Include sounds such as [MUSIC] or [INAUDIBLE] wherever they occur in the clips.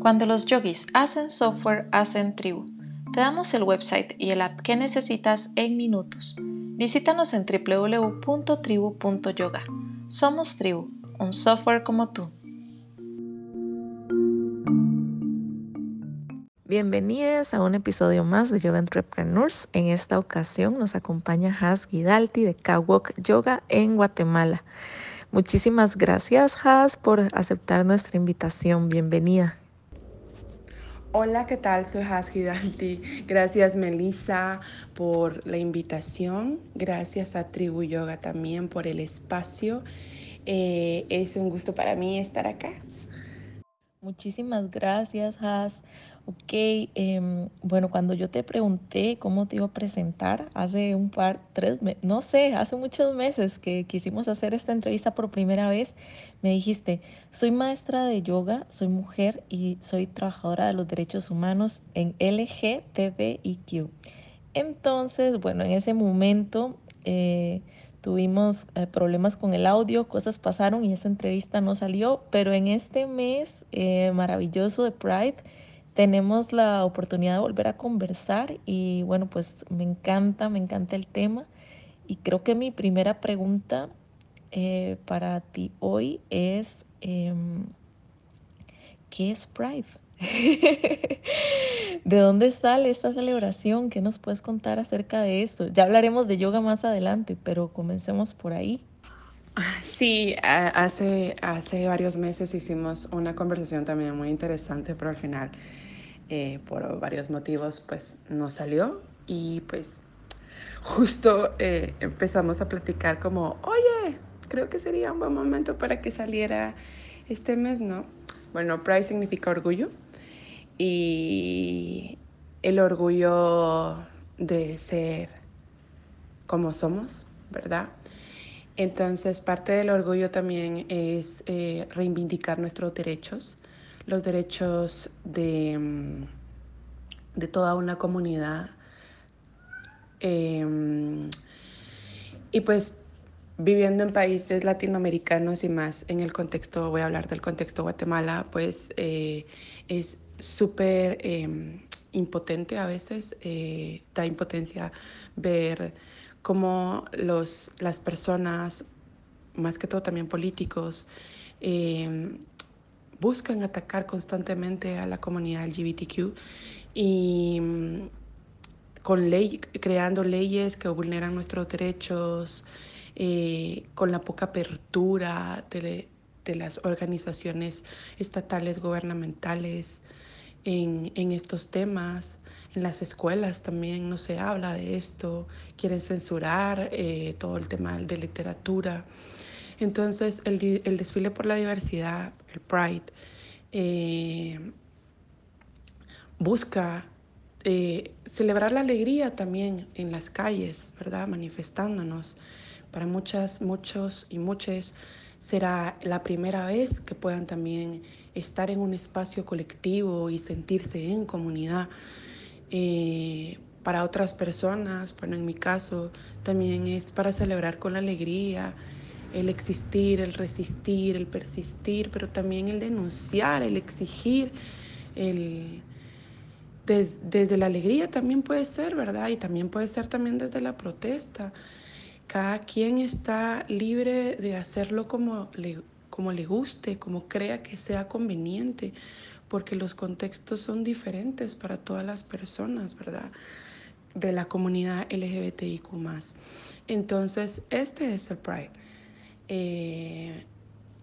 Cuando los yogis hacen software, hacen tribu. Te damos el website y el app que necesitas en minutos. Visítanos en www.tribu.yoga. Somos Tribu, un software como tú. Bienvenidos a un episodio más de Yoga Entrepreneurs. En esta ocasión nos acompaña Has Guidalti de Kawok Yoga en Guatemala. Muchísimas gracias, Has, por aceptar nuestra invitación. Bienvenida. Hola, ¿qué tal? Soy Has Hidalti. Gracias, Melissa, por la invitación. Gracias a Tribu Yoga también por el espacio. Eh, es un gusto para mí estar acá. Muchísimas gracias, Has. Ok, em, bueno, cuando yo te pregunté cómo te iba a presentar hace un par, tres, no sé, hace muchos meses que quisimos hacer esta entrevista por primera vez, me dijiste, soy maestra de yoga, soy mujer y soy trabajadora de los derechos humanos en LGTBIQ. Entonces, bueno, en ese momento eh, tuvimos eh, problemas con el audio, cosas pasaron y esa entrevista no salió, pero en este mes eh, maravilloso de Pride, tenemos la oportunidad de volver a conversar y bueno, pues me encanta, me encanta el tema y creo que mi primera pregunta eh, para ti hoy es, em, ¿qué es Pride? [LAUGHS] ¿De dónde sale esta celebración? ¿Qué nos puedes contar acerca de esto? Ya hablaremos de yoga más adelante, pero comencemos por ahí. Sí, hace, hace varios meses hicimos una conversación también muy interesante, pero al final eh, por varios motivos pues no salió y pues justo eh, empezamos a platicar como, oye, creo que sería un buen momento para que saliera este mes, ¿no? Bueno, Pride significa orgullo y el orgullo de ser como somos, ¿verdad? Entonces, parte del orgullo también es eh, reivindicar nuestros derechos, los derechos de, mm, de toda una comunidad. Em, y pues viviendo en países latinoamericanos y más en el contexto, voy a hablar del contexto Guatemala, pues eh, es súper em, impotente a veces, eh, da impotencia ver cómo los, las personas, más que todo también políticos, em, buscan atacar constantemente a la comunidad LGBTQ y mm, con ley, creando leyes que vulneran nuestros derechos, eh, con la poca apertura de, las organizaciones estatales, gubernamentales en, en, estos temas. En las escuelas también no se habla de esto, quieren censurar eh, todo el tema de literatura. Entonces, el, desfile por la diversidad, el Pride, eh, busca eh, celebrar la alegría también en las calles, ¿verdad? Manifestándonos. Para muchas, muchos y muchas será la primera vez que puedan también estar en un espacio colectivo y sentirse en comunidad. Eh, para otras personas, bueno, en mi caso también es para celebrar con alegría el existir, el resistir, el persistir, pero también el denunciar, el exigir, el desde la alegría también puede ser, ¿verdad? Y también puede ser también desde la protesta. Cada quien está libre de hacerlo como le, como le guste, como crea que sea conveniente, porque los contextos son diferentes para todas las personas, ¿verdad? De la comunidad LGBTIQ. Entonces, este es el Pride. Eh,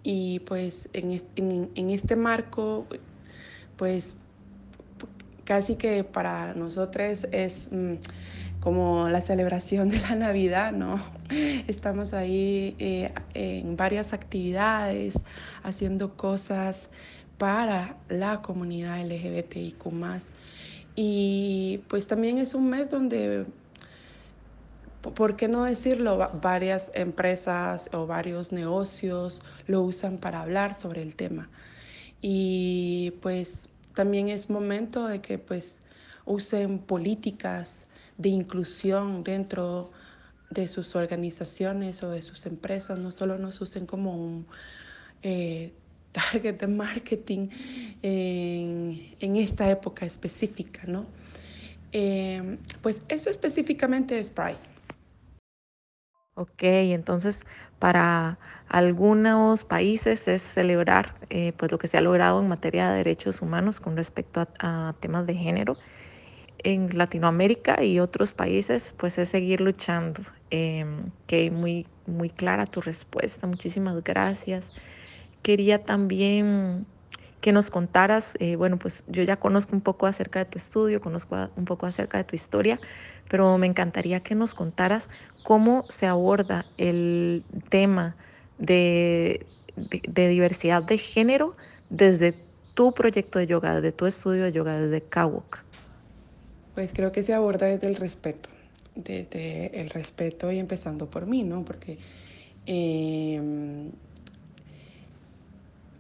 y pues en, en, este marco, pues casi que para nosotros es mm, como la celebración de la Navidad, ¿no? [LAUGHS] Estamos ahí eh, en varias actividades, haciendo cosas para la comunidad LGBTIQ. Y pues también es un mes donde ¿por qué no decirlo? Varias empresas o varios negocios lo usan para hablar sobre el tema. Y pues también es momento de que pues usen políticas de inclusión dentro de sus organizaciones o de sus empresas no solo nos usen como un eh, [LAUGHS] target de marketing en, esta época específica, ¿no? Eh, pues eso específicamente es Pride. Ok, entonces para algunos países es celebrar eh, pues lo que se ha logrado en materia de derechos humanos con respecto a, temas de género. En Latinoamérica y otros países pues es seguir luchando. Eh, que muy, muy clara tu respuesta, muchísimas gracias. Quería también que nos contaras, eh, bueno, pues yo ya conozco un poco acerca de tu estudio, conozco un poco acerca de tu historia, pero me encantaría que nos contaras cómo se aborda el tema de, de, diversidad de género desde tu proyecto de yoga, desde tu estudio de yoga, desde Kawok. Pues creo que se aborda desde el respeto, desde el respeto y empezando por mí, ¿no? Porque eh,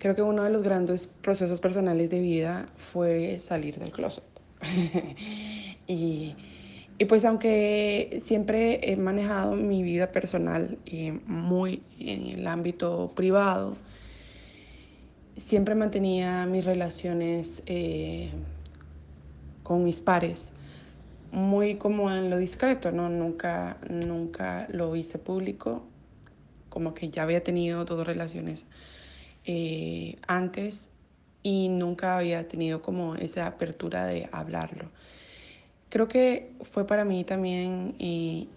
creo que uno de los grandes procesos personales de vida fue salir del closet. [LAUGHS] y, y, pues aunque siempre he manejado mi vida personal y muy en el ámbito privado, siempre mantenía mis relaciones eh, con mis pares muy como en lo discreto, ¿no? Nunca, nunca lo hice público, como que ya había tenido dos relaciones eh, antes y nunca había tenido como esa apertura de hablarlo. Creo que fue para mí también eh,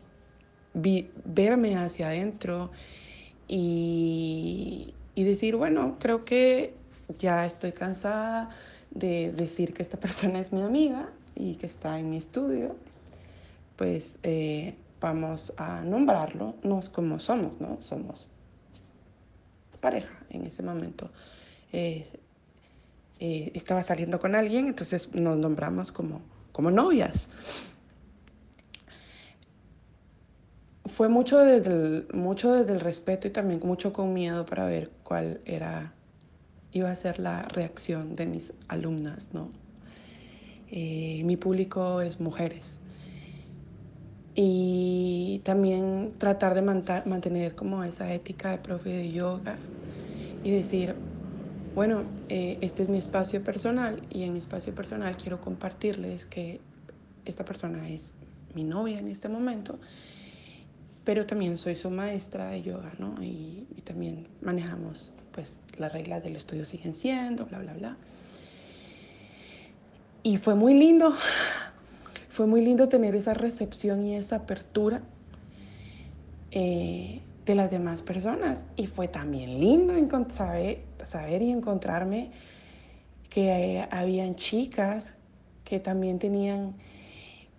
vi, verme hacia adentro y, y decir, bueno, creo que ya estoy cansada de decir que esta [LAUGHS] persona es mi amiga y que está en mi estudio, pues eh, vamos a nombrarlo, no es como somos, ¿no? Somos pareja en ese momento. Eh, eh, estaba saliendo con alguien, entonces nos nombramos como, como novias. Fue mucho desde, el, mucho desde el respeto y también mucho con miedo para ver cuál era, iba a ser la reacción de mis alumnas, ¿no? Eh, mi público es mujeres. Y también tratar de mantener como esa ética de profe de yoga y decir, bueno, eh, este es mi espacio personal y en mi espacio personal quiero compartirles que esta persona es mi novia en este momento, pero también soy su maestra de yoga, ¿no? Y, también manejamos, pues las reglas del estudio siguen siendo, bla, bla, bla. Y fue muy lindo, fue muy lindo tener esa recepción y esa apertura eh, de las demás personas. Y fue también lindo saber, saber y encontrarme que eh, habían chicas que también tenían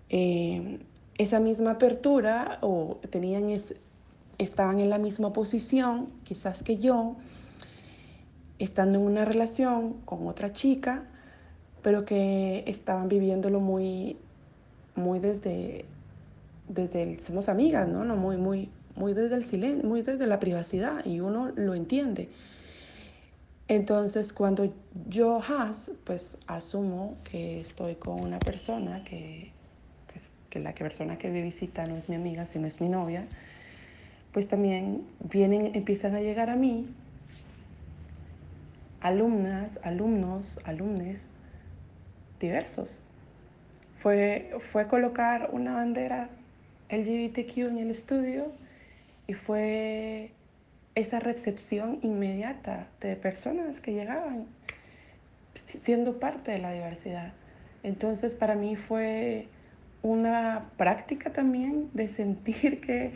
eh, esa misma apertura o tenían es, estaban en la misma posición, quizás que yo, estando en una relación con otra chica, pero que estaban viviéndolo muy, muy desde, desde el, somos amigas, ¿no? no muy, muy, muy desde el silencio, muy desde la privacidad y uno lo entiende. Entonces, cuando yo, has, pues asumo que estoy con una persona que, pues, que la persona que me visita no es mi amiga, sino es mi novia, pues también vienen, empiezan a llegar a mí alumnas, alumnos, alumnes diversos. Fue, fue colocar una bandera LGBTQ en el estudio y fue esa recepción inmediata de personas que llegaban siendo parte de la diversidad. Entonces para mí fue una práctica también de sentir que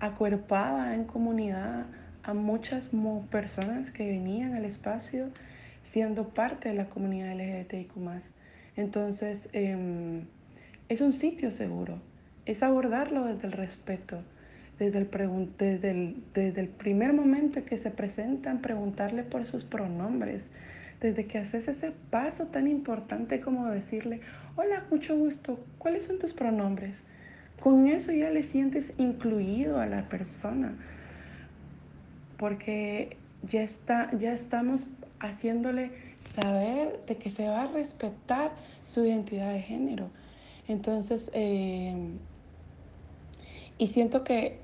acuerpaba en comunidad a muchas personas que venían al espacio siendo parte de la comunidad LGBTIQ entonces, eh, es un sitio seguro, es abordarlo desde el respeto, desde el, desde, el, desde el primer momento que se presentan, preguntarle por sus pronombres, desde que haces ese paso tan importante como decirle, hola, mucho gusto, ¿cuáles son tus pronombres? Con eso ya le sientes incluido a la persona, porque ya, está, ya estamos haciéndole saber de que se va a respetar su identidad de género. Entonces, eh, Y siento que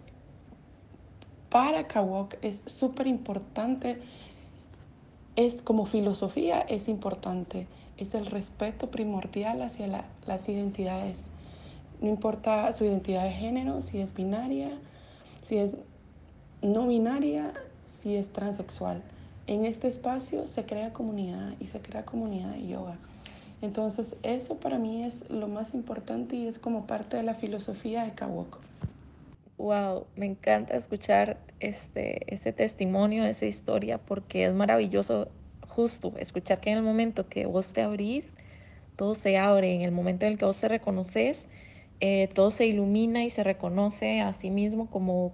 para Kawok es súper importante, es como filosofía es importante, es el respeto primordial hacia la, las identidades. No importa su identidad de género, si es binaria, si es no binaria, si es transexual. En este espacio se crea comunidad y se crea comunidad de yoga. Entonces eso para mí es lo más importante y es como parte de la filosofía de Kawok. Wow, me encanta escuchar este, este testimonio, esa historia, porque es maravilloso justo escuchar que en el momento que vos te abrís, todo se abre, en el momento en el que vos te reconoces, eh, todo se ilumina y se reconoce a sí mismo como,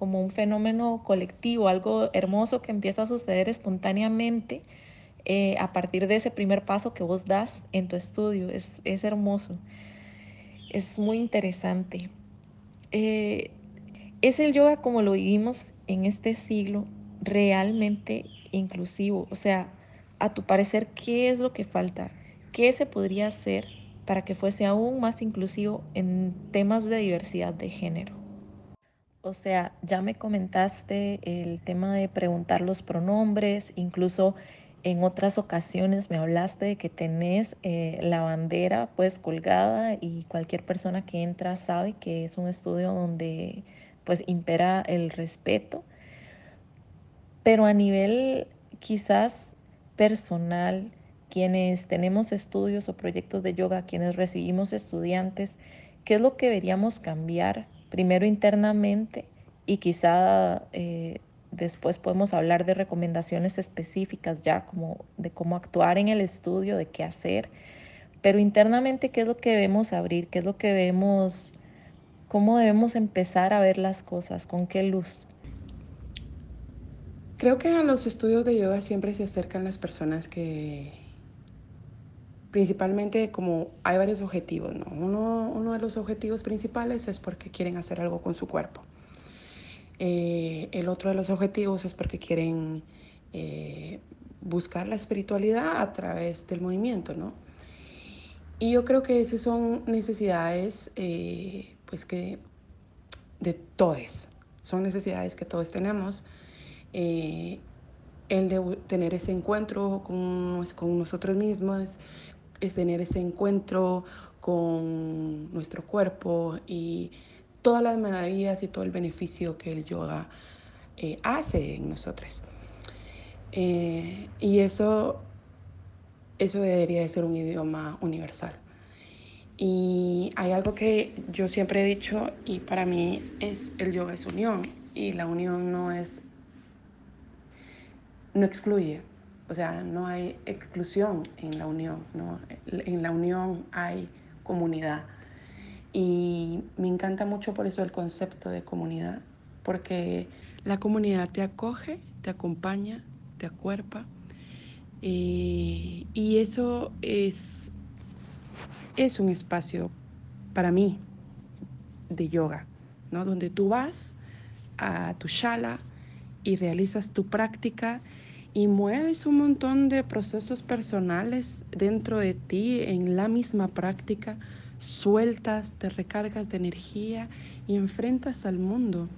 un fenómeno colectivo, algo hermoso que empieza a suceder espontáneamente eh, a partir de ese primer paso que vos das en tu estudio. Es, es hermoso, es muy interesante. Eh, es el yoga como lo vivimos en este siglo realmente inclusivo. O sea, a tu parecer, ¿qué es lo que falta? ¿Qué se podría hacer para que fuese aún más inclusivo en temas de diversidad de género. O sea, ya me comentaste el tema de preguntar los pronombres, incluso en otras ocasiones me hablaste de que tenés eh, la bandera pues colgada y cualquier persona que entra sabe que es un estudio donde pues impera el respeto. Pero a nivel quizás personal, quienes tenemos estudios o proyectos de yoga, quienes recibimos estudiantes, qué es lo que deberíamos cambiar primero internamente y quizá eh, después podemos hablar de recomendaciones específicas ya como de cómo actuar en el estudio, de qué hacer, pero internamente qué es lo que debemos abrir, qué es lo que debemos, cómo debemos empezar a ver las cosas, con qué luz. Creo que a los estudios de yoga siempre se acercan las personas que principalmente como hay varios objetivos, ¿no? Uno, uno, de los objetivos principales es porque quieren hacer algo con su cuerpo. Eh, el otro de los objetivos es porque quieren eh, buscar la espiritualidad a través del movimiento, ¿no? Y yo creo que esas son necesidades, eh, pues que de todos, son necesidades que todos tenemos. el de tener ese encuentro con, con nosotros mismos, es tener ese encuentro con nuestro cuerpo y todas las maravillas y todo el beneficio que el yoga eh, hace en nosotros. Eh, y eso, eso debería de ser un idioma universal. Y hay algo que yo siempre he dicho y para mí es el yoga es unión y la unión no es, no excluye, o sea, no hay exclusión en la unión, ¿no? En la unión hay comunidad. Y me encanta mucho por eso el concepto de comunidad, porque la comunidad te acoge, te acompaña, te acuerpa. Eh, y eso es, es un espacio para mí de yoga, ¿no? Donde tú vas a tu shala y realizas tu práctica y mueves un montón de procesos personales dentro de ti en la misma práctica, sueltas, te recargas de energía y enfrentas al mundo.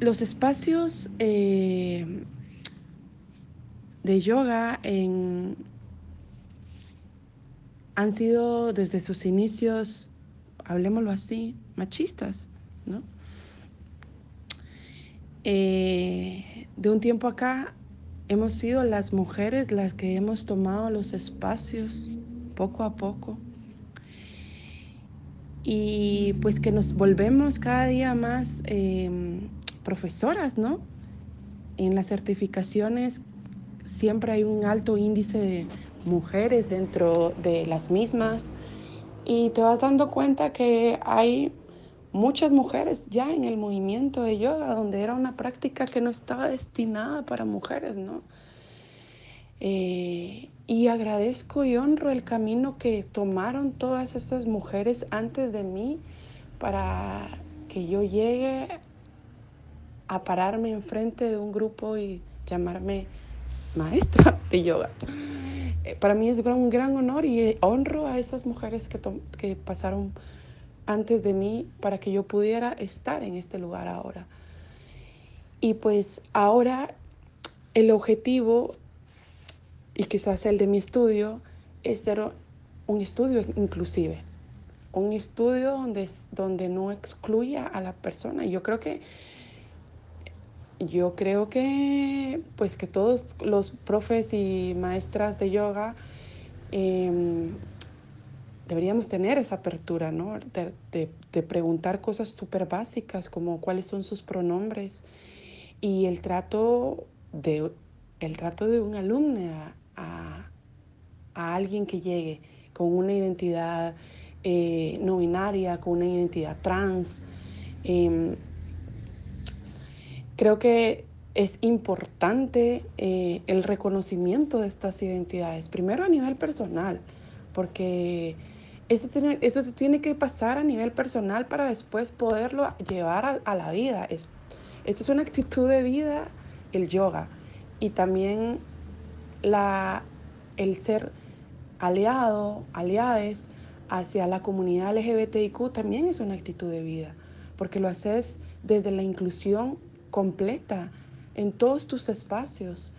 los espacios eh, de yoga han sido desde sus inicios, hablemoslo así, machistas, ¿no? Eh, de un tiempo acá hemos sido las mujeres las que hemos tomado los espacios poco a poco y pues que nos volvemos cada día más em, profesoras, ¿no? En las certificaciones siempre hay un alto índice de mujeres dentro de las mismas y te vas dando cuenta que hay muchas mujeres ya en el movimiento de yoga, donde era una práctica que no estaba destinada para mujeres, ¿no? Eh, y agradezco y honro el camino que tomaron todas esas mujeres antes de mí para que yo llegue a pararme enfrente de un grupo y llamarme maestra de yoga. Eh, para mí es un gran honor y honro a esas mujeres que, que pasaron antes de mí para que yo pudiera estar en este lugar ahora. Y pues ahora el objetivo, y quizás el de mi estudio, es ser un estudio inclusive, un estudio donde, donde no excluya a la persona. Yo creo que yo creo que pues que todos los profes y maestras de yoga em, deberíamos tener esa apertura, ¿no? De, preguntar cosas súper básicas como cuáles son sus pronombres y el trato de, el trato de un alumno a, alguien que llegue con una identidad eh, no binaria, con una identidad trans. Em, creo que es importante eh, el reconocimiento de estas identidades, primero a nivel personal, porque esto tiene, tiene que pasar a nivel personal para después poderlo llevar a, la vida. Es, esto es una actitud de vida, el yoga, y también la, el ser aliado, aliades hacia la comunidad LGBTIQ también es una actitud de vida, porque lo haces desde la inclusión completa en todos tus espacios,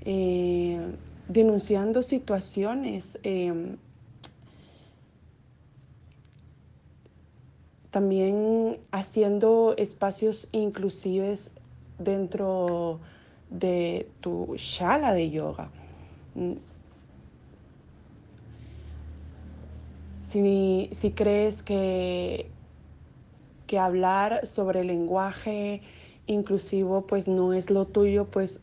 eh, denunciando situaciones. Eh, también haciendo espacios inclusives dentro de tu shala de yoga. Mm. Si, si crees que, que hablar sobre el lenguaje inclusivo pues no es lo tuyo, pues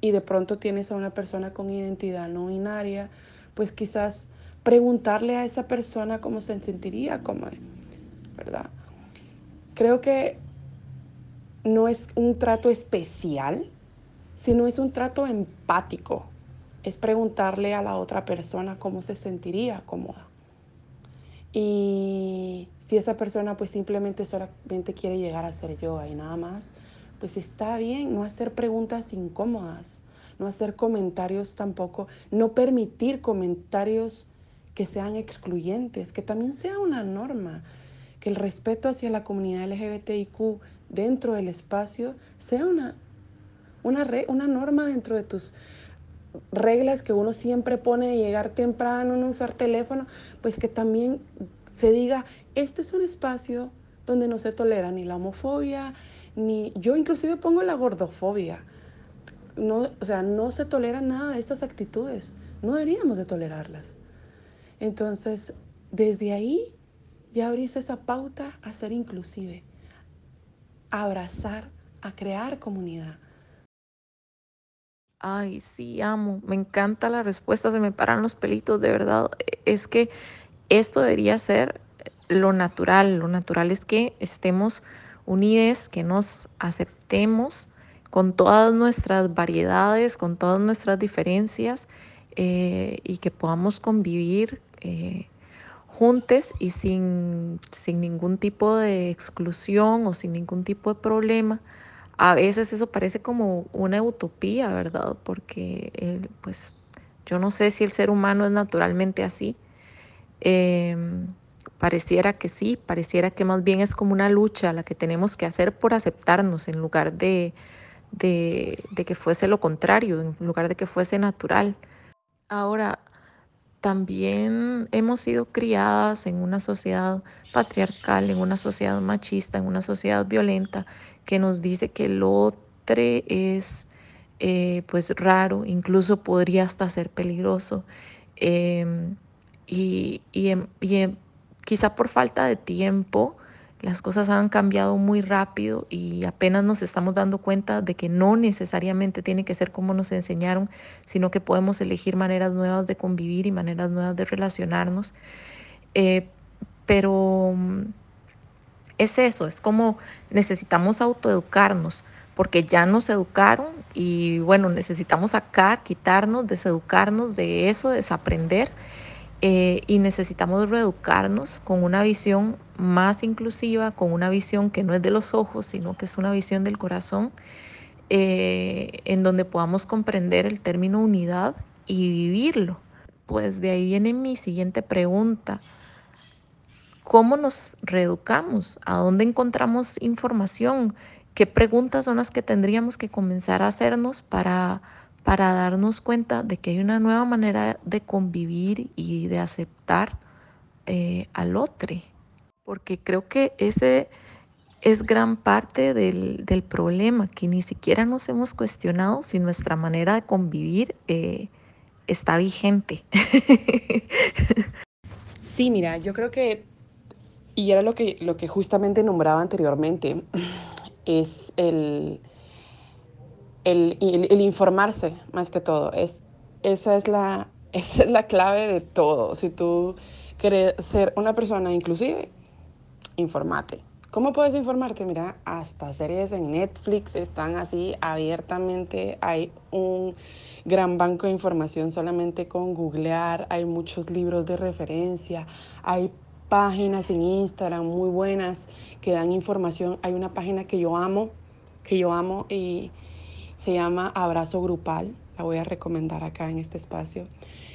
y de pronto tienes a una persona con identidad no binaria, pues quizás preguntarle a esa persona cómo se sentiría, como, ¿verdad? Creo que no es un trato especial, sino es un trato empático. Es preguntarle a la otra persona cómo se sentiría cómoda. Y si esa persona pues simplemente solamente quiere llegar a hacer yoga y nada más, pues está bien, no hacer preguntas incómodas, no hacer comentarios tampoco, no permitir comentarios que sean excluyentes, que también sea una norma, que el respeto hacia la comunidad LGBTIQ dentro del espacio sea una, una, una norma dentro de tus reglas que uno siempre pone de llegar temprano, no usar teléfono, pues que también se diga, este es un espacio donde no se tolera ni la homofobia, ni yo inclusive pongo la gordofobia. No, o sea, no se tolera nada de estas actitudes. No deberíamos de tolerarlas. Entonces, desde ahí ya abrís esa pauta a ser inclusive, a abrazar, a crear comunidad. Ay, sí, amo. Me encanta la respuesta, se me paran los pelitos, de verdad. Es que esto debería ser lo natural. Lo natural es que estemos unidos, que nos aceptemos con todas nuestras variedades, con todas nuestras diferencias eh, y que podamos convivir eh, y sin, sin ningún tipo de exclusión o sin ningún tipo de problema a veces eso parece como una utopía, ¿verdad? Porque eh, pues yo no sé si el ser humano es naturalmente así. Em, pareciera que sí, pareciera que más bien es como una lucha la que tenemos que hacer por aceptarnos en lugar de, de que fuese lo contrario, en lugar de que fuese natural. Ahora, también hemos sido criadas en una sociedad patriarcal, en una sociedad machista, en una sociedad violenta, que nos dice que el otro es eh, pues raro, incluso podría hasta ser peligroso. Em, y, y, em, em, quizá por falta de tiempo, las cosas han cambiado muy rápido y apenas nos estamos dando cuenta de que no necesariamente tiene que ser como nos enseñaron, sino que podemos elegir maneras nuevas de convivir y maneras nuevas de relacionarnos. Eh, pero mm, es eso, es como necesitamos autoeducarnos, porque ya nos educaron y bueno, necesitamos sacar, quitarnos, deseducarnos de eso, desaprender eh, y necesitamos reeducarnos con una visión más inclusiva, con una visión que no es de los ojos, sino que es una visión del corazón, eh, en donde podamos comprender el término unidad y vivirlo. Pues de ahí viene mi siguiente pregunta. cómo nos reeducamos, a dónde encontramos información, qué preguntas son las que tendríamos que comenzar a hacernos para, para darnos cuenta de que hay una nueva manera de convivir y de aceptar eh, al otro. Porque creo que ese es gran parte del, del, problema, que ni siquiera nos hemos cuestionado si nuestra manera de convivir eh, está vigente. [LAUGHS] Sí, mira, yo creo que, y era lo que, lo que justamente nombraba anteriormente, es el, el, informarse más que todo. Es, esa, es la, [LAUGHS] esa es la clave de todo. Si tú quieres ser una persona inclusive, informate. ¿Cómo puedes informarte? Mira, hasta series en Netflix están así abiertamente. Hay un gran banco de información solamente con googlear. Hay muchos libros de referencia. Hay páginas en Instagram muy buenas que dan información. Hay una página que yo amo, que yo amo y se llama Abrazo Grupal. La voy a recomendar acá en este espacio.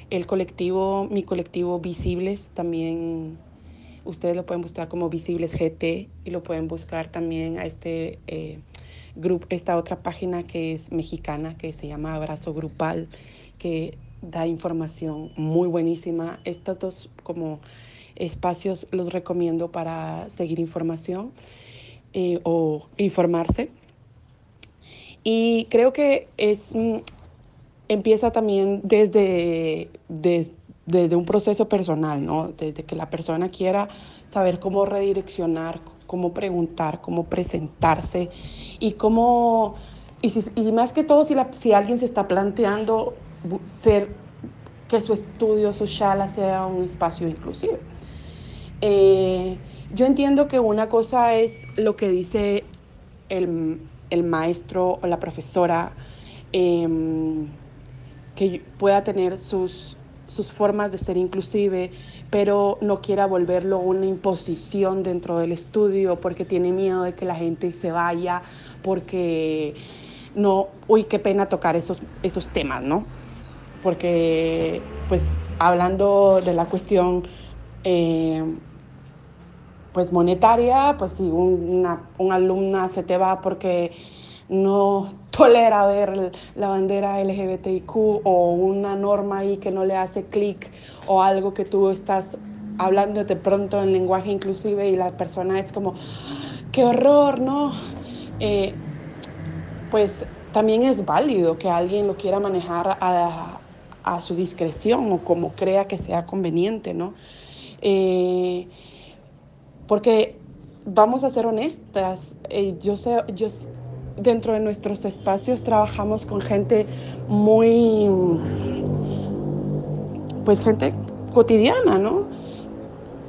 El colectivo, mi colectivo Visibles también Ustedes lo pueden buscar como Visibles GT y lo pueden buscar también a este eh, grupo, esta otra página que es mexicana que se llama Abrazo Grupal, que da información muy buenísima. Estos dos como espacios los recomiendo para seguir información eh, o informarse. Y creo que es mm, empieza también desde, desde un proceso personal, ¿no? Desde que la persona quiera saber cómo redireccionar, cómo preguntar, cómo presentarse y cómo, y, más que todo si, la, si alguien se está planteando ser, que su estudio, su shala sea un espacio inclusive. Eh, yo entiendo que una cosa es lo que dice el, el maestro o la profesora, em, que pueda tener sus sus formas de ser inclusive, pero no quiera volverlo una imposición dentro del estudio porque tiene miedo de que la gente se vaya, porque no, uy, qué pena tocar esos, esos temas, ¿no? Porque, pues, hablando de la cuestión, eh, pues, monetaria, pues si una, una alumna se te va porque no tolera ver la bandera LGBTIQ o una norma ahí que no le hace clic o algo que tú estás hablando de pronto en lenguaje inclusive y la persona es como, qué horror, ¿no? Eh, pues también es válido que alguien lo quiera manejar a, su discreción o como crea que sea conveniente, ¿no? Eh, porque vamos a ser honestas, eh, yo sé, yo dentro de nuestros espacios trabajamos con gente muy, pues gente cotidiana, ¿no?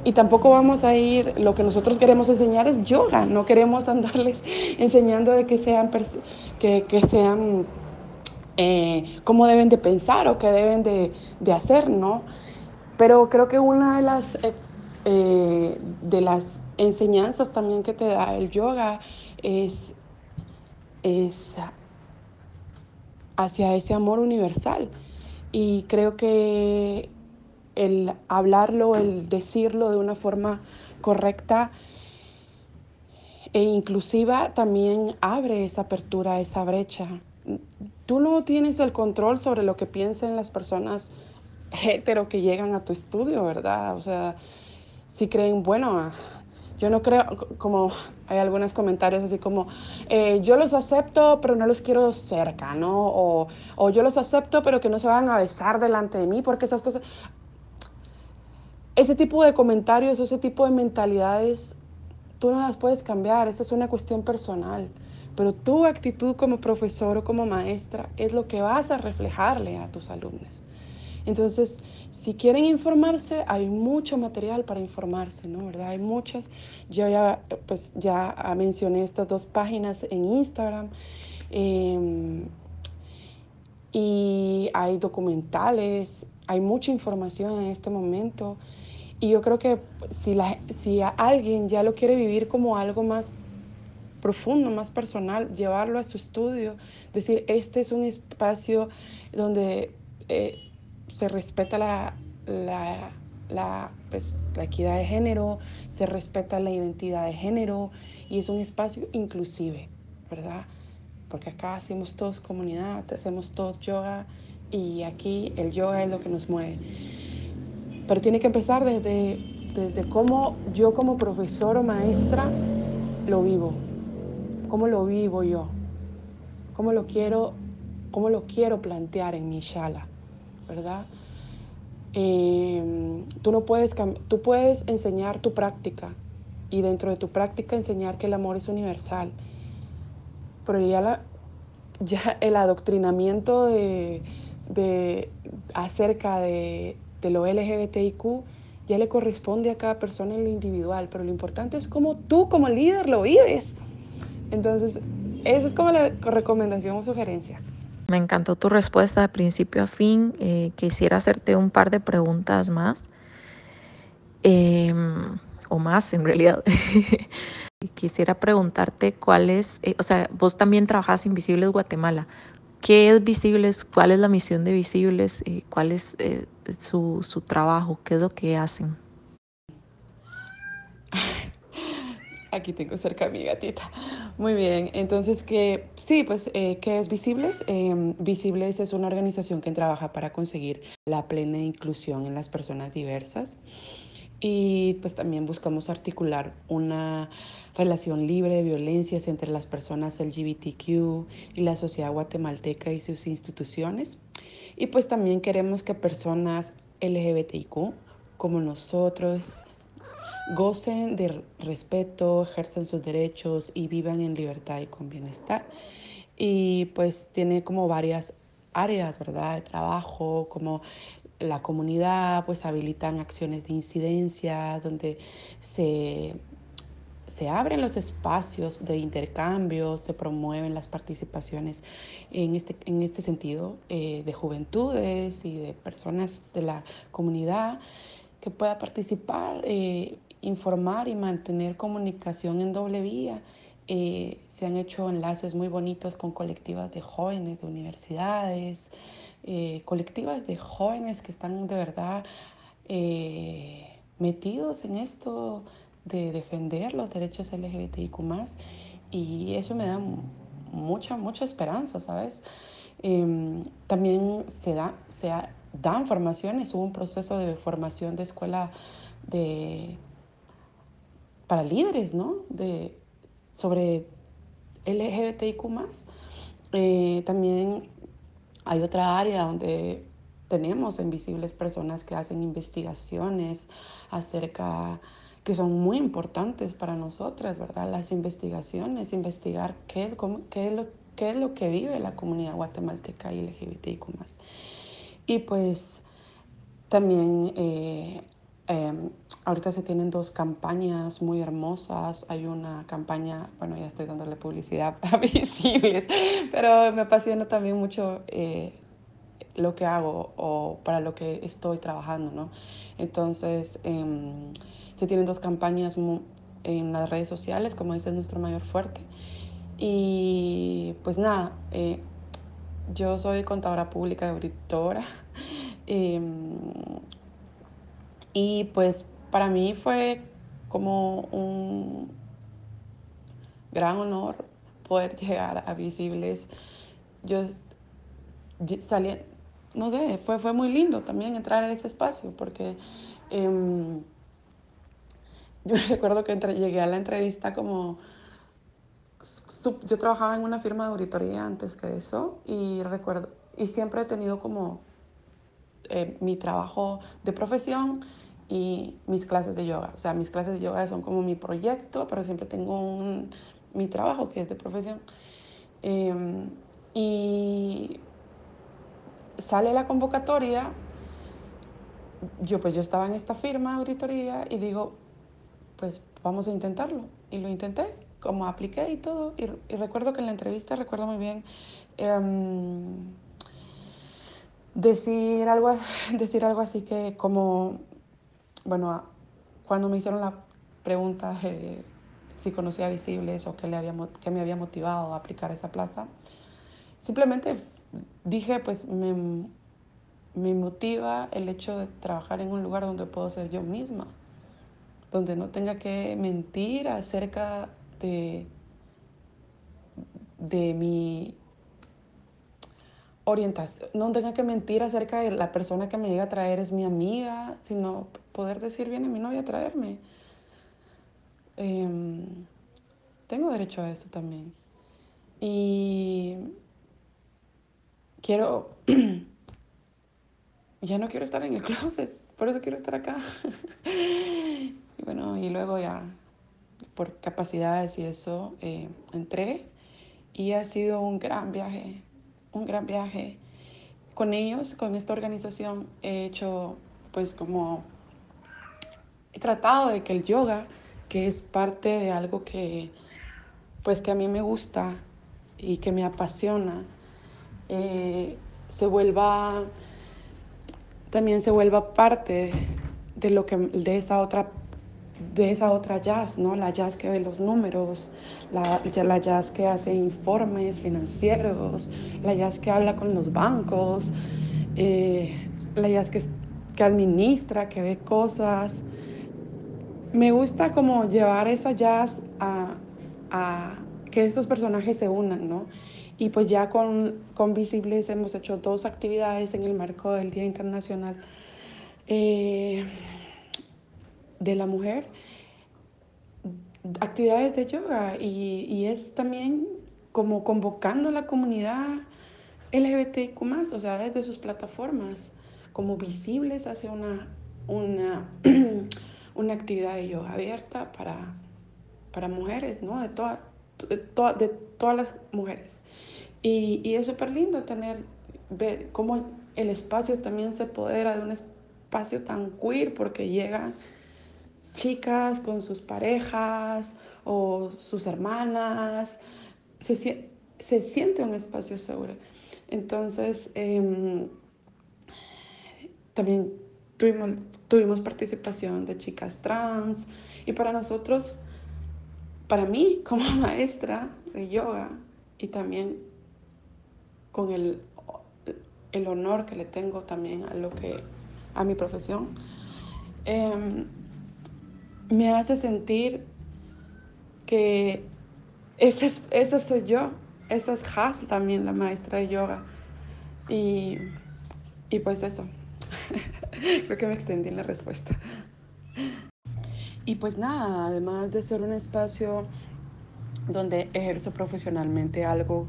Y tampoco vamos a ir, lo que nosotros queremos enseñar es yoga, no queremos [LAUGHS] andarles enseñando de que sean, que, que sean eh, cómo deben de pensar o qué deben de, de, hacer, ¿no? Pero creo que una de las, eh, eh, de las enseñanzas también que te da el yoga es es hacia ese amor universal. Y creo que el hablarlo, el decirlo de una forma correcta e inclusiva también abre esa apertura, esa brecha. Tú no tienes el control sobre lo que piensen las personas hetero que llegan a tu estudio, ¿verdad? O sea, si creen, bueno, yo no creo, como hay algunos comentarios así como, eh, yo los acepto, pero no los quiero cerca, ¿no? O, o yo los acepto, pero que no se van a besar delante de mí, porque esas cosas... Ese tipo de comentarios, ese tipo de mentalidades, tú no las puedes cambiar, esa es una cuestión personal. Pero tu actitud como profesor o como maestra es lo que vas a reflejarle a tus alumnos. Entonces, si quieren informarse, hay mucho material para informarse, ¿no? ¿Verdad? Hay muchas. Yo ya, pues, ya mencioné estas dos páginas en Instagram. Em, y hay documentales, hay mucha información en este momento. Y yo creo que si, la, si alguien ya lo quiere vivir como algo más profundo, más personal, llevarlo a su estudio, decir, este es un espacio donde eh, se respeta la, la, pues, la equidad de género, se respeta la identidad de género y es un espacio inclusive, ¿verdad? Porque acá hacemos todos comunidad, hacemos todos yoga y aquí el yoga es lo que nos mueve. Pero tiene que empezar desde, desde cómo yo como profesor o maestra lo vivo, cómo lo vivo yo, cómo lo quiero, cómo lo quiero plantear en mi shala, ¿verdad? Eh, tú no puedes, tú puedes enseñar tu práctica y dentro de tu práctica enseñar que el amor es universal, pero ya, [LAUGHS] el adoctrinamiento de, de acerca de, de lo LGBTIQ ya le corresponde a cada persona en lo individual, pero lo importante es cómo tú como líder lo vives. Entonces, esa es como la recomendación o sugerencia. Me encantó tu respuesta de principio a fin. Eh, quisiera hacerte un par de preguntas más. Eh, o más, en realidad. [LAUGHS] quisiera preguntarte cuál es, eh, o sea, vos también trabajas en Visibles Guatemala. ¿Qué es Visibles? ¿Cuál es la misión de Visibles? Eh, ¿Cuál es su, su trabajo? ¿Qué es lo que hacen? [LAUGHS] Aquí tengo cerca a mi gatita. Muy bien, entonces que sí, pues eh, ¿qué es Visibles? Eh, Visibles es una organización que trabaja para conseguir la plena inclusión en las personas diversas y pues también buscamos articular una relación libre de violencias entre las personas LGBTQ y la sociedad guatemalteca y sus instituciones. Y pues también queremos que personas LGBTIQ como nosotros gocen de respeto, ejerzan sus derechos y vivan en libertad y con bienestar. Y pues tiene como varias áreas, ¿verdad? De trabajo, como la comunidad, pues habilitan acciones de incidencias donde se, se abren los espacios de intercambio, se promueven las participaciones en este, en este sentido eh, de juventudes y de personas de la comunidad que pueda participar, eh, informar y mantener comunicación en doble vía. Eh, se han hecho enlaces muy bonitos con colectivas de jóvenes de universidades, eh, colectivas de jóvenes que están de verdad eh, metidos en esto de defender los derechos LGBTIQ y eso me da mucha, mucha esperanza, ¿sabes? Em, también se, da, se dan formaciones, hubo un proceso de formación de escuela de, para líderes, ¿no? De, sobre LGBTIQ eh, también hay otra área donde tenemos invisibles personas que hacen investigaciones acerca que son muy importantes para nosotras, ¿verdad? Las investigaciones, investigar qué, qué, es, lo, qué es lo que vive la comunidad guatemalteca y LGBTIQ+. Y pues también eh, eh, ahorita se tienen dos campañas muy hermosas. Hay una campaña, bueno, ya estoy dándole publicidad [LAUGHS] a visibles, pero me apasiona también mucho eh, lo que hago o para lo que estoy trabajando, ¿no? Entonces, eh, se tienen dos campañas en las redes sociales, como dice, es nuestro mayor fuerte. Y pues nada, eh, yo soy contadora pública, auditora. [LAUGHS] Em, y pues para mí fue como un gran honor poder [LAUGHS] llegar a Visibles. Yo salí, no sé, fue, fue muy lindo también entrar en ese espacio porque eh, [LAUGHS] yo recuerdo que llegué a la entrevista como... Yo trabajaba en una firma de auditoría antes que eso y recuerdo, y siempre he tenido como eh, mi trabajo de profesión y mis clases de yoga. O sea, mis clases de yoga son como mi proyecto, pero siempre tengo un, mi trabajo que es de profesión. Em, y sale la convocatoria, yo pues yo estaba en esta firma auditoría y digo, pues vamos a intentarlo. Y lo intenté, como apliqué y todo. Y, recuerdo que en la entrevista, recuerdo muy bien, em, decir, algo, [LAUGHS] decir algo así que como bueno, cuando me hicieron la pregunta de si conocía Visibles o qué, le había, qué me había motivado a aplicar esa plaza, simplemente dije, pues me, me motiva el hecho de trabajar en un lugar donde puedo ser yo misma, donde no tenga que mentir acerca de, de mi orientación, no tenga que mentir acerca de la persona que me llega a traer es mi amiga, sino poder decir, viene mi novia a traerme. Em, tengo derecho a eso también. Y quiero, [CLEARS THROAT] ya no quiero estar en el closet, por eso quiero estar acá. [LAUGHS] y bueno, y luego ya, por capacidades y eso, eh, entré y ha sido un gran viaje, un gran viaje. Con ellos, con esta organización, he hecho pues como, he tratado de que el yoga, que es parte de algo que pues que a mí me gusta y que me apasiona, eh, se vuelva, también se vuelva parte de lo que, de esa otra de esa otra jazz, ¿no? La jazz que ve los números, la, la jazz que hace informes financieros, la jazz que habla con los bancos, eh, la jazz que, que administra, que ve cosas. Me gusta como llevar esa jazz a, que estos personajes se unan, ¿no? Y pues ya con, con Visibles hemos hecho dos actividades en el marco del Día Internacional eh, de la Mujer, actividades de yoga y, y, es también como convocando a la comunidad LGBTIQ+, o sea, desde sus plataformas, como visibles hacia una, una, [CLEARS THROAT] una actividad de yoga abierta para para mujeres, ¿no? De, toda, de, de todas las mujeres. Y, y es súper lindo tener, ver cómo el espacio también se apodera de un espacio tan queer porque llegan chicas con sus parejas o sus hermanas, se, se siente un espacio seguro. Entonces, eh, también tuvimos, tuvimos participación de chicas trans y para nosotros para mí como [LAUGHS] maestra de yoga y también con el, el honor que le tengo también a lo que a mi profesión em, me hace sentir que esa, esa soy yo esa es Has también la maestra de yoga y, y pues eso [LAUGHS] creo que me extendí en la respuesta y pues nada, además de ser un espacio donde ejerzo profesionalmente algo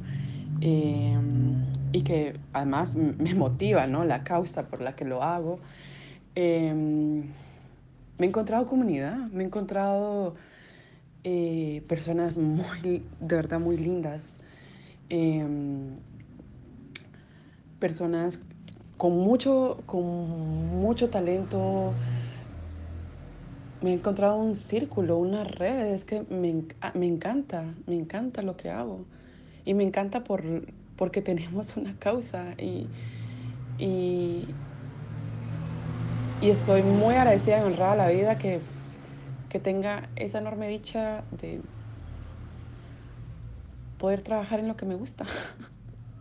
eh, y que además me motiva, ¿no? La causa por la que lo hago, eh, me he encontrado comunidad, me he encontrado eh, personas muy, de verdad muy lindas, personas con mucho, con mucho talento, me he encontrado un círculo, una red, es que me, ah, me, encanta, me encanta lo que hago. Y me encanta por, porque tenemos una causa y, y estoy muy agradecida y honrada a la vida que, que tenga esa enorme dicha de poder trabajar en lo que me gusta.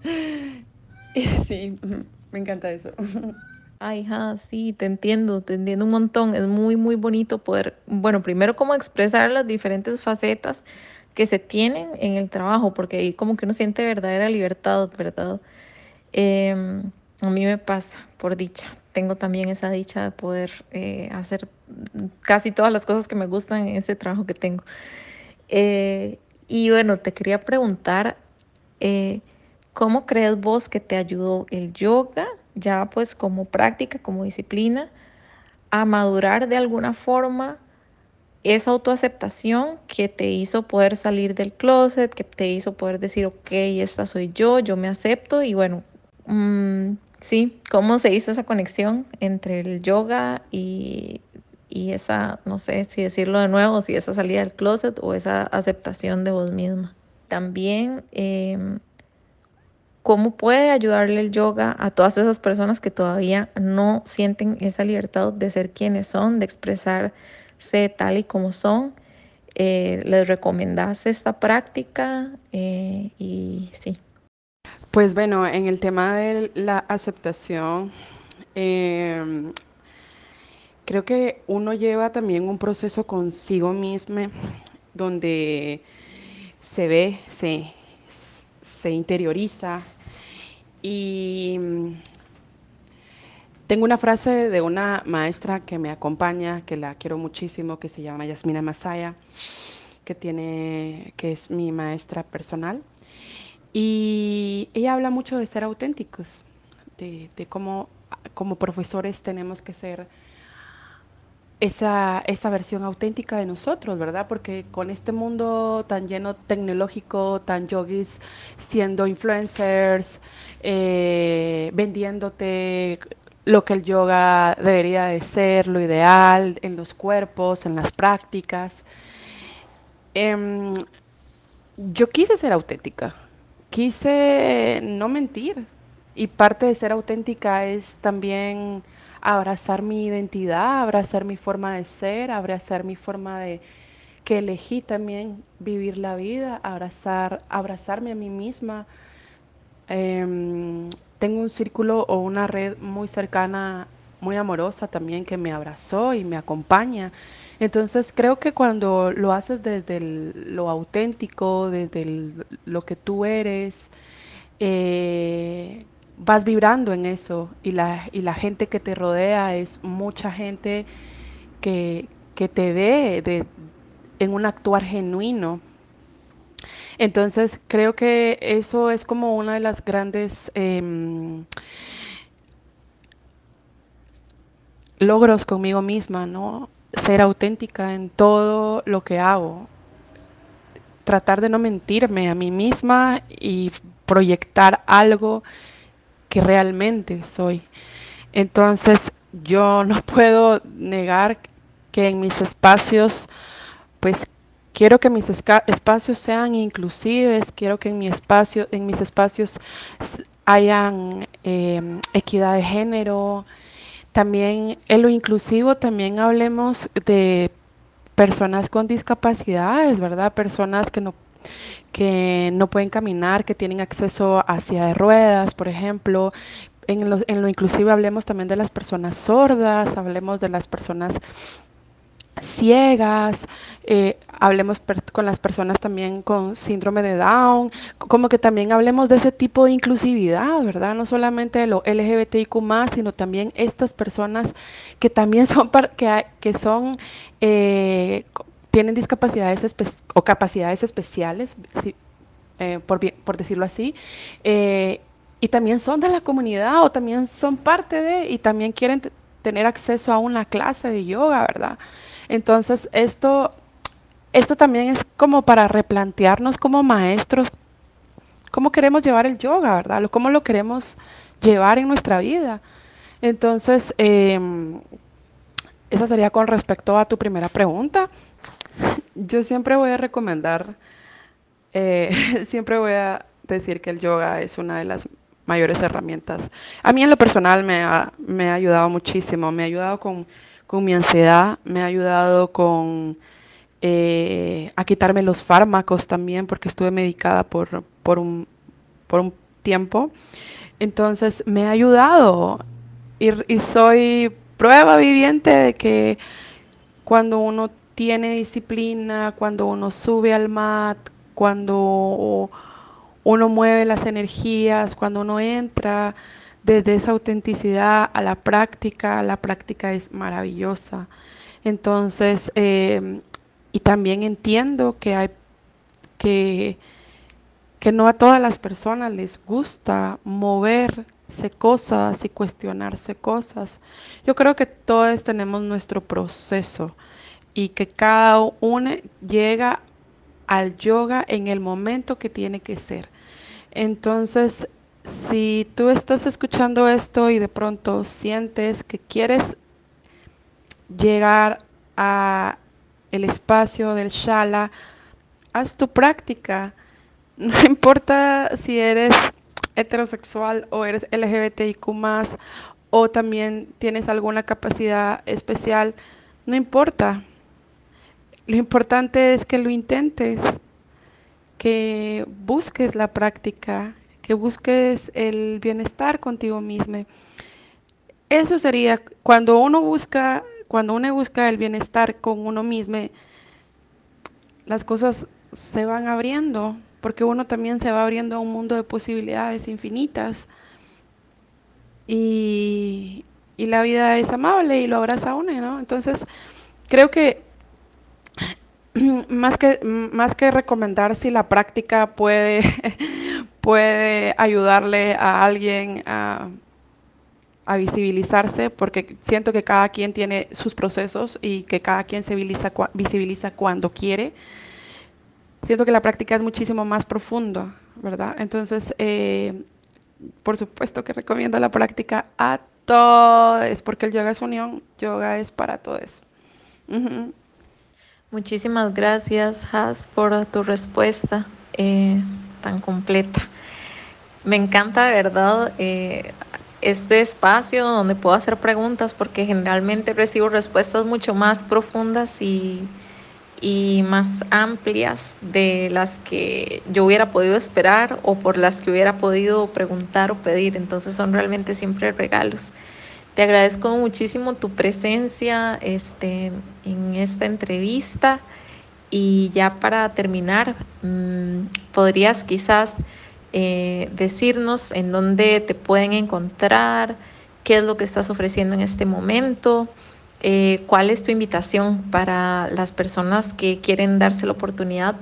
[LAUGHS] sí, me encanta eso. Ay, ja, sí, te entiendo, te entiendo un montón. Es muy, muy bonito poder, bueno, primero como expresar las diferentes facetas que se tienen en el trabajo, porque ahí como que uno siente verdadera libertad, ¿verdad? Em, a mí me pasa, por dicha. Tengo también esa dicha de poder eh, hacer casi todas las cosas que me gustan en ese trabajo que tengo. Eh, y bueno, te quería preguntar, eh, ¿cómo crees vos que te ayudó el yoga? ya pues como práctica, como disciplina, a madurar de alguna forma esa autoaceptación que te hizo poder salir del closet, que te hizo poder decir, ok, esta soy yo, yo me acepto y bueno, mm, sí, cómo se hizo esa conexión entre el yoga y, y, esa, no sé si decirlo de nuevo, si esa salida del closet o esa aceptación de vos misma. También eh, cómo puede ayudarle el yoga a todas esas personas que todavía no sienten esa libertad de ser quienes son, de expresarse tal y como son. Eh, ¿Les recomendás esta práctica? Eh, y sí. Pues bueno, en el tema de la aceptación, Eh, creo que uno lleva también un proceso consigo mismo donde se ve, se, se interioriza y tengo una frase de una maestra que me acompaña, que la quiero muchísimo, que se llama Yasmina Masaya, que tiene, que es mi maestra personal. Y ella habla mucho de ser auténticos, de, de cómo como profesores tenemos que ser esa, esa versión auténtica de nosotros, ¿verdad? Porque con este mundo tan lleno tecnológico, tan yogis, siendo influencers, eh, vendiéndote lo que el yoga debería de ser, lo ideal en los cuerpos, en las prácticas. Eh, yo quise ser auténtica, quise no mentir. Y parte de ser auténtica es también abrazar mi identidad, abrazar mi forma de ser, abrazar mi forma de que elegí también vivir la vida, abrazar, abrazarme a mí misma. Eh, tengo un círculo o una red muy cercana, muy amorosa también que me abrazó y me acompaña. Entonces creo que cuando lo haces desde lo auténtico, desde lo que tú eres, eh, vas vibrando en eso y la, y la gente que te rodea es mucha gente que, que te ve de, en un actuar genuino. Entonces creo que eso es como una de las grandes eh, logros conmigo misma, ¿no? Ser auténtica en todo lo que hago. Tratar de no mentirme a mí misma y proyectar algo que realmente soy. Entonces, yo no [LAUGHS] puedo negar que en mis espacios, pues quiero que mis espacios sean inclusives, quiero que en mi espacio, en mis espacios hayan eh, equidad de género. También en lo inclusivo también hablemos de personas con discapacidades, ¿verdad? Personas que no que no pueden caminar, que tienen acceso a de ruedas, por ejemplo. En lo, en lo inclusive hablemos también de las personas sordas, hablemos de las personas ciegas, eh, hablemos con las personas también con síndrome de Down, como que también hablemos de ese tipo de inclusividad, ¿verdad? No solamente de lo LGBTIQ sino también estas personas que también [LAUGHS] son, que, que son eh, tienen discapacidades o capacidades especiales, si, eh, por, decirlo así, eh, y también son de la comunidad o también son parte de, y también quieren tener acceso a una clase de yoga, ¿verdad? Entonces, esto, esto también es como para replantearnos como maestros cómo queremos llevar el yoga, ¿verdad? Cómo lo queremos llevar en nuestra vida. Entonces, eh, esa sería con respecto a tu primera pregunta. Yo siempre voy a recomendar, eh, [LAUGHS] siempre voy a decir que el yoga es una de las mayores herramientas. A mí en lo personal me ha, me ha ayudado muchísimo, me ha ayudado con, con mi ansiedad, me ha ayudado con eh, a quitarme los fármacos también, porque estuve medicada por, por, un, por un tiempo. Entonces me ha ayudado y, y soy prueba viviente de que cuando uno tiene disciplina, cuando uno sube al mat, cuando uno mueve las energías, cuando uno entra desde esa autenticidad a la práctica, la práctica es maravillosa. Entonces, eh, y también entiendo que hay que, que no a todas las personas les gusta moverse cosas y cuestionarse cosas. Yo creo que todos tenemos nuestro proceso y que cada uno llega al yoga en el momento que tiene que ser. Entonces, si tú estás escuchando esto y de pronto sientes que quieres llegar a el espacio del shala, haz tu práctica. No [LAUGHS] importa si eres heterosexual o eres LGBTIQ o también tienes alguna capacidad especial, no importa. Lo importante es que lo intentes, que busques la práctica, que busques el bienestar contigo mismo. eso sería cuando uno busca, cuando uno busca el bienestar con uno mismo, las cosas se van abriendo, porque uno también se va abriendo a un mundo de posibilidades infinitas. Y, y la vida es amable y lo abraza a uno, ¿no? Entonces, creo que [CLEARS THROAT] más que, más que recomendar si la práctica puede, [LAUGHS] puede ayudarle a alguien a, a, visibilizarse, porque siento que cada quien tiene sus procesos y que cada quien se visibiliza, cuando quiere. Siento que la práctica es muchísimo más profundo, ¿verdad? Entonces, eh, por supuesto que recomiendo la práctica a todos, porque el yoga es unión, yoga es para todos. Muchísimas gracias, Has, por tu respuesta eh, tan completa. Me encanta de verdad eh, este espacio donde puedo hacer preguntas porque generalmente recibo respuestas mucho más profundas y, y más amplias de las que yo hubiera podido esperar o por las que hubiera podido preguntar o pedir. Entonces son realmente siempre regalos. Te agradezco muchísimo tu presencia este, en esta entrevista. Y ya para terminar, mm, podrías quizás eh, decirnos en dónde te pueden encontrar, qué es lo que estás ofreciendo en este momento eh, ¿Cuál es tu invitación para las personas que quieren darse la oportunidad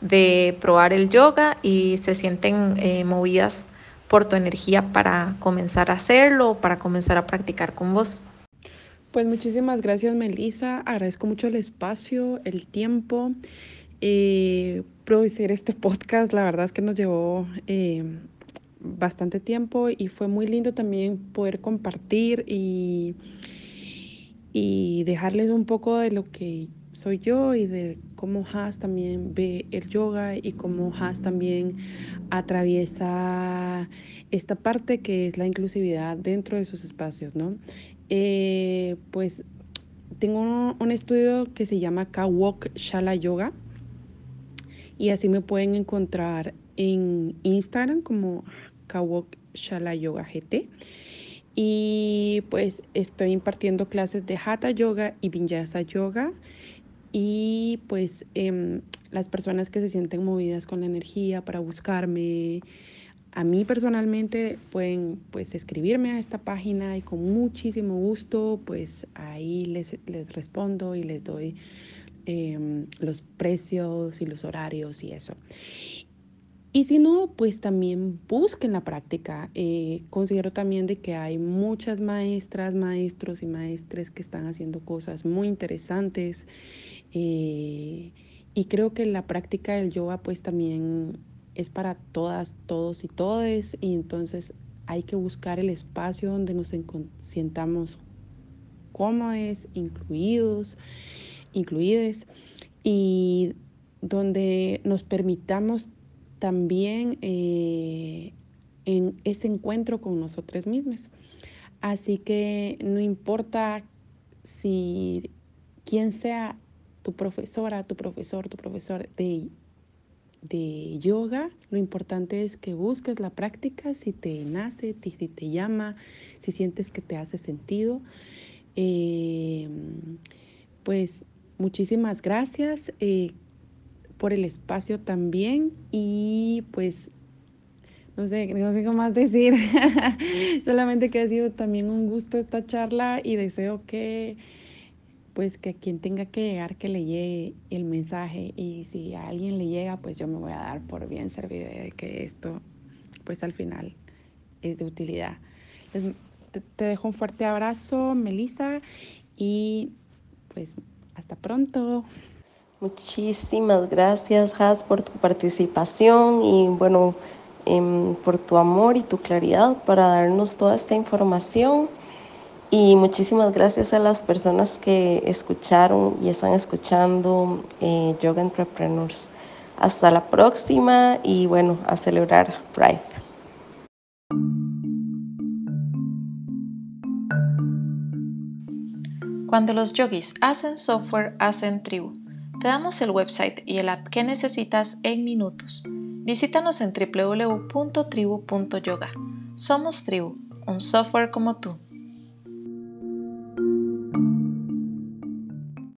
de probar el yoga y se sienten eh, movidas por tu energía para comenzar a hacerlo, para comenzar a practicar con vos? Pues muchísimas gracias Melissa, agradezco mucho el espacio, el tiempo. Eh, producir este podcast, la verdad es que nos llevó bastante tiempo y fue muy lindo también poder compartir y y dejarles un poco de lo que soy yo y de cómo Haas también ve el yoga y cómo Haas también atraviesa esta parte que es la inclusividad dentro de sus espacios, ¿no? Eh, pues tengo un, estudio que se llama Kawok Shala Yoga y así me pueden encontrar en Instagram como Kawok Shala Yoga GT y pues estoy impartiendo clases de Hatha Yoga y Vinyasa Yoga y pues em, las personas que se sienten movidas con la energía para buscarme, a mí personalmente pueden pues escribirme a esta página y con muchísimo gusto pues ahí les, les respondo y les doy em, los precios y los horarios y eso. Y si no, pues también busquen la práctica. Eh, considero también de que hay muchas maestras, maestros y maestres que están haciendo cosas muy interesantes. Eh, y creo que la práctica del yoga pues también es para todas, todos y todes. Y entonces hay que buscar el espacio donde nos sientamos cómodos, incluidos, incluides y donde nos permitamos también eh, en ese encuentro con nosotros mismos. Así que no importa si quien sea tu profesora, tu profesor, tu profesor de, de yoga, lo importante es que busques la práctica, si te nace, si te llama, si sientes que te hace sentido. Eh, pues muchísimas gracias. Eh, por el espacio también y pues no sé, no sé cómo más decir, [LAUGHS] solamente que ha sido también un gusto esta charla y deseo que pues que quien tenga que llegar que le llegue el mensaje y si a alguien le llega pues yo me voy a dar por bien servida de que esto pues al final es de utilidad. te, te dejo un fuerte abrazo, Melissa, y pues hasta pronto. Muchísimas gracias, Has, por tu participación y bueno, em, por tu amor y tu claridad para darnos toda esta información. Y muchísimas gracias a las personas que escucharon y están escuchando eh, Yoga Entrepreneurs. Hasta la próxima y bueno, a celebrar Pride. Cuando los yogis hacen software, hacen tribu. Te damos el website y el app que necesitas en minutos. Visítanos en www.tribu.yoga. Somos Tribu, un software como tú.